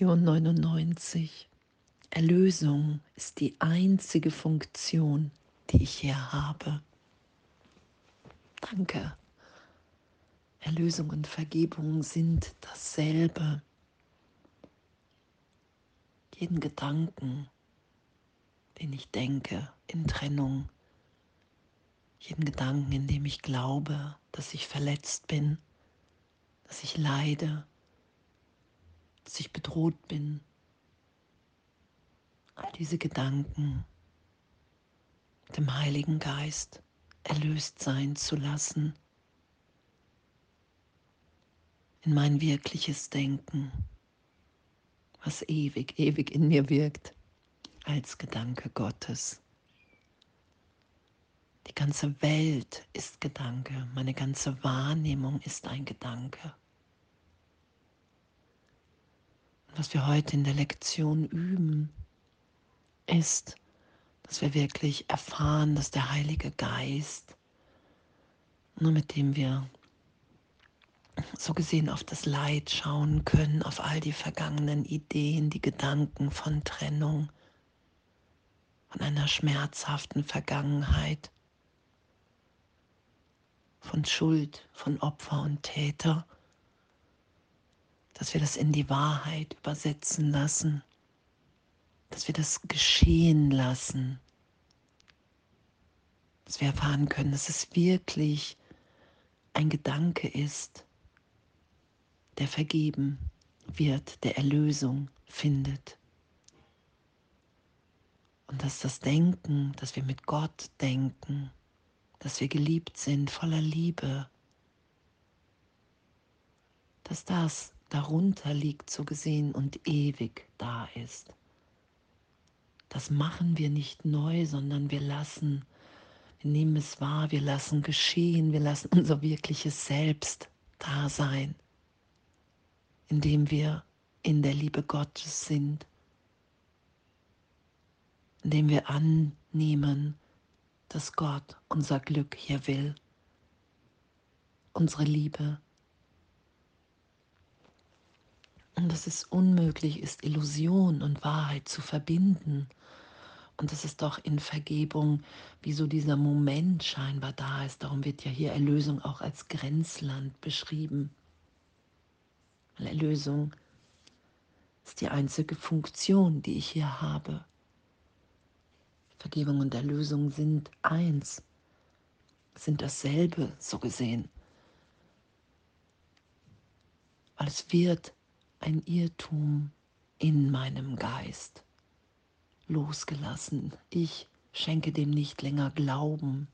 Lektion 99. Erlösung ist die einzige Funktion, die ich hier habe. Danke. Erlösung und Vergebung sind dasselbe. Jeden Gedanken, den ich denke in Trennung, jeden Gedanken, in dem ich glaube, dass ich verletzt bin, dass ich leide, dass ich bedroht bin. All diese Gedanken dem Heiligen Geist erlöst sein zu lassen in mein wirkliches Denken, was ewig, ewig in mir wirkt, als Gedanke Gottes. Die ganze Welt ist Gedanke, meine ganze Wahrnehmung ist ein Gedanke. Und was wir heute in der Lektion üben, ist, dass wir wirklich erfahren, dass der Heilige Geist, nur mit dem wir so gesehen auf das Leid schauen können, auf all die vergangenen Ideen, die Gedanken von Trennung, von einer schmerzhaften Vergangenheit, von Schuld, von Opfer und Täter, dass wir das in die Wahrheit übersetzen lassen, dass wir das geschehen lassen, dass wir erfahren können, dass es wirklich ein Gedanke ist, der vergeben wird, der Erlösung findet. Und dass das Denken, dass wir mit Gott denken, dass wir geliebt sind voller Liebe, dass das darunter liegt, so gesehen, und ewig da ist. Das machen wir nicht neu, sondern wir lassen, wir nehmen es wahr, wir lassen geschehen, wir lassen unser wirkliches Selbst da sein indem wir in der Liebe Gottes sind, indem wir annehmen, dass Gott unser Glück hier will, unsere Liebe. Dass es unmöglich ist, Illusion und Wahrheit zu verbinden. Und dass es doch in Vergebung, wie so dieser Moment scheinbar da ist. Darum wird ja hier Erlösung auch als Grenzland beschrieben. Erlösung ist die einzige Funktion, die ich hier habe. Vergebung und Erlösung sind eins, sind dasselbe, so gesehen. Weil es wird ein Irrtum in meinem Geist losgelassen. Ich schenke dem nicht länger Glauben.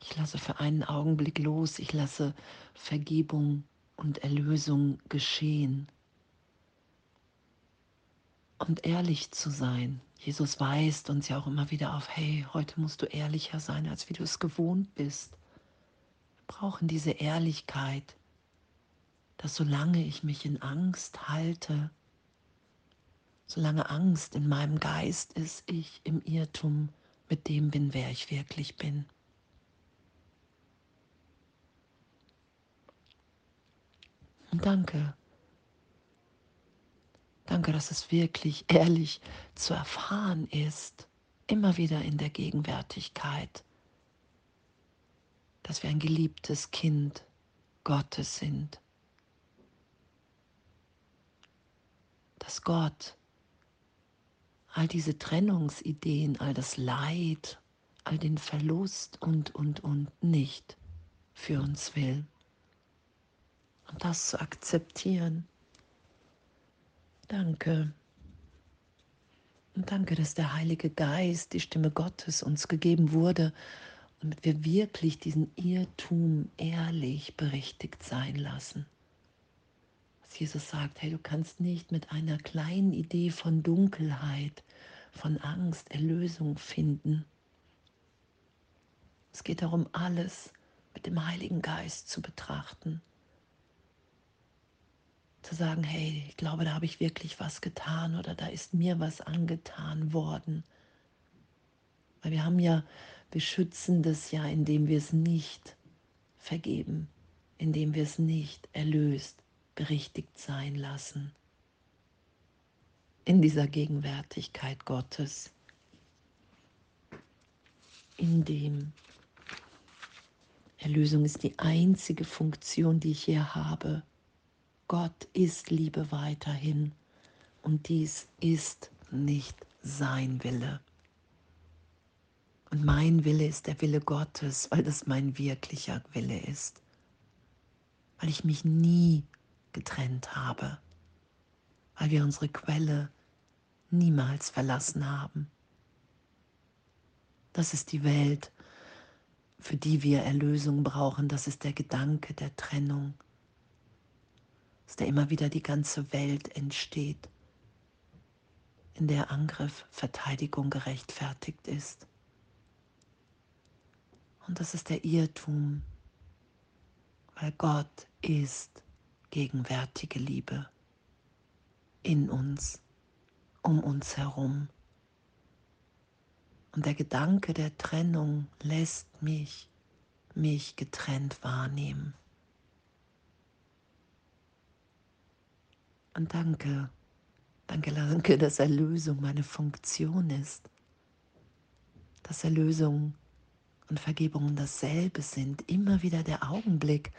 Ich lasse für einen Augenblick los, ich lasse Vergebung und Erlösung geschehen. Und ehrlich zu sein. Jesus weist uns ja auch immer wieder auf, hey, heute musst du ehrlicher sein, als wie du es gewohnt bist. Brauchen diese Ehrlichkeit, dass solange ich mich in Angst halte, solange Angst in meinem Geist ist, ich im Irrtum mit dem bin, wer ich wirklich bin. Und danke. Danke, dass es wirklich ehrlich zu erfahren ist, immer wieder in der Gegenwärtigkeit, dass wir ein geliebtes Kind Gottes sind. Dass Gott all diese Trennungsideen, all das Leid, all den Verlust und, und, und nicht für uns will und das zu akzeptieren. Danke. Und danke, dass der Heilige Geist, die Stimme Gottes uns gegeben wurde, damit wir wirklich diesen Irrtum ehrlich berichtigt sein lassen. Dass Jesus sagt, hey, du kannst nicht mit einer kleinen Idee von Dunkelheit, von Angst, Erlösung finden. Es geht darum, alles mit dem Heiligen Geist zu betrachten zu sagen, hey, ich glaube, da habe ich wirklich was getan oder da ist mir was angetan worden. Weil wir haben ja, wir schützen das ja, indem wir es nicht vergeben, indem wir es nicht erlöst berichtigt sein lassen in dieser Gegenwärtigkeit Gottes, in dem Erlösung ist die einzige Funktion, die ich hier habe. Gott ist Liebe weiterhin und dies ist nicht sein Wille. Und mein Wille ist der Wille Gottes, weil das mein wirklicher Wille ist, weil ich mich nie getrennt habe, weil wir unsere Quelle niemals verlassen haben. Das ist die Welt, für die wir Erlösung brauchen. Das ist der Gedanke der Trennung, dass der immer wieder die ganze Welt entsteht, in der Angriff, Verteidigung gerechtfertigt ist. Und das ist der Irrtum, weil Gott ist gegenwärtige Liebe in uns, um uns herum. Und der Gedanke der Trennung lässt mich mich getrennt wahrnehmen. Und danke, danke, danke, dass Erlösung meine Funktion ist. Dass Erlösung und Vergebung dasselbe sind. Immer wieder der Augenblick,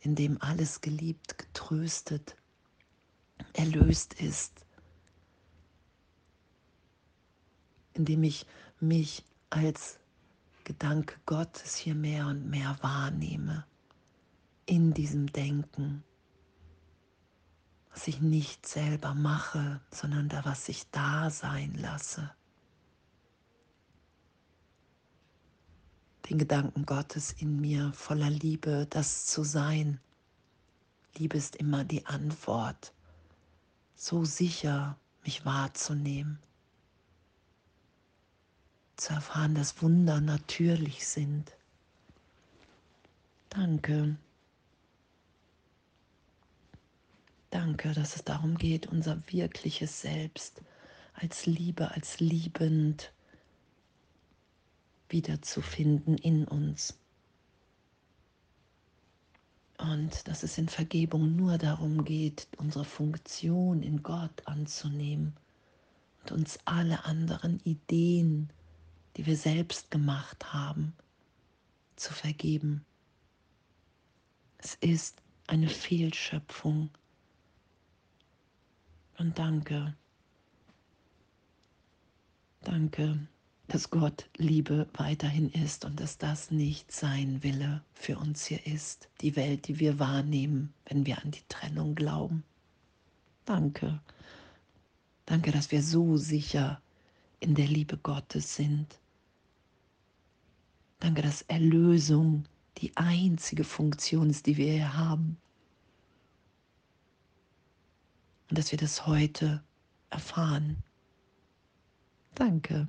in dem alles geliebt, getröstet, erlöst ist. In dem ich mich als Gedanke Gottes hier mehr und mehr wahrnehme. In diesem Denken was ich nicht selber mache, sondern da, was ich da sein lasse. Den Gedanken Gottes in mir voller Liebe, das zu sein. Liebe ist immer die Antwort, so sicher mich wahrzunehmen, zu erfahren, dass Wunder natürlich sind. Danke. Danke, dass es darum geht, unser wirkliches Selbst als Liebe, als liebend wiederzufinden in uns. Und dass es in Vergebung nur darum geht, unsere Funktion in Gott anzunehmen und uns alle anderen Ideen, die wir selbst gemacht haben, zu vergeben. Es ist eine Fehlschöpfung. Und danke. Danke dass Gott Liebe weiterhin ist und dass das nicht sein Wille für uns hier ist, die Welt, die wir wahrnehmen, wenn wir an die Trennung glauben. Danke. Danke, dass wir so sicher in der Liebe Gottes sind. Danke, dass Erlösung die einzige Funktion ist, die wir hier haben. Und dass wir das heute erfahren. Danke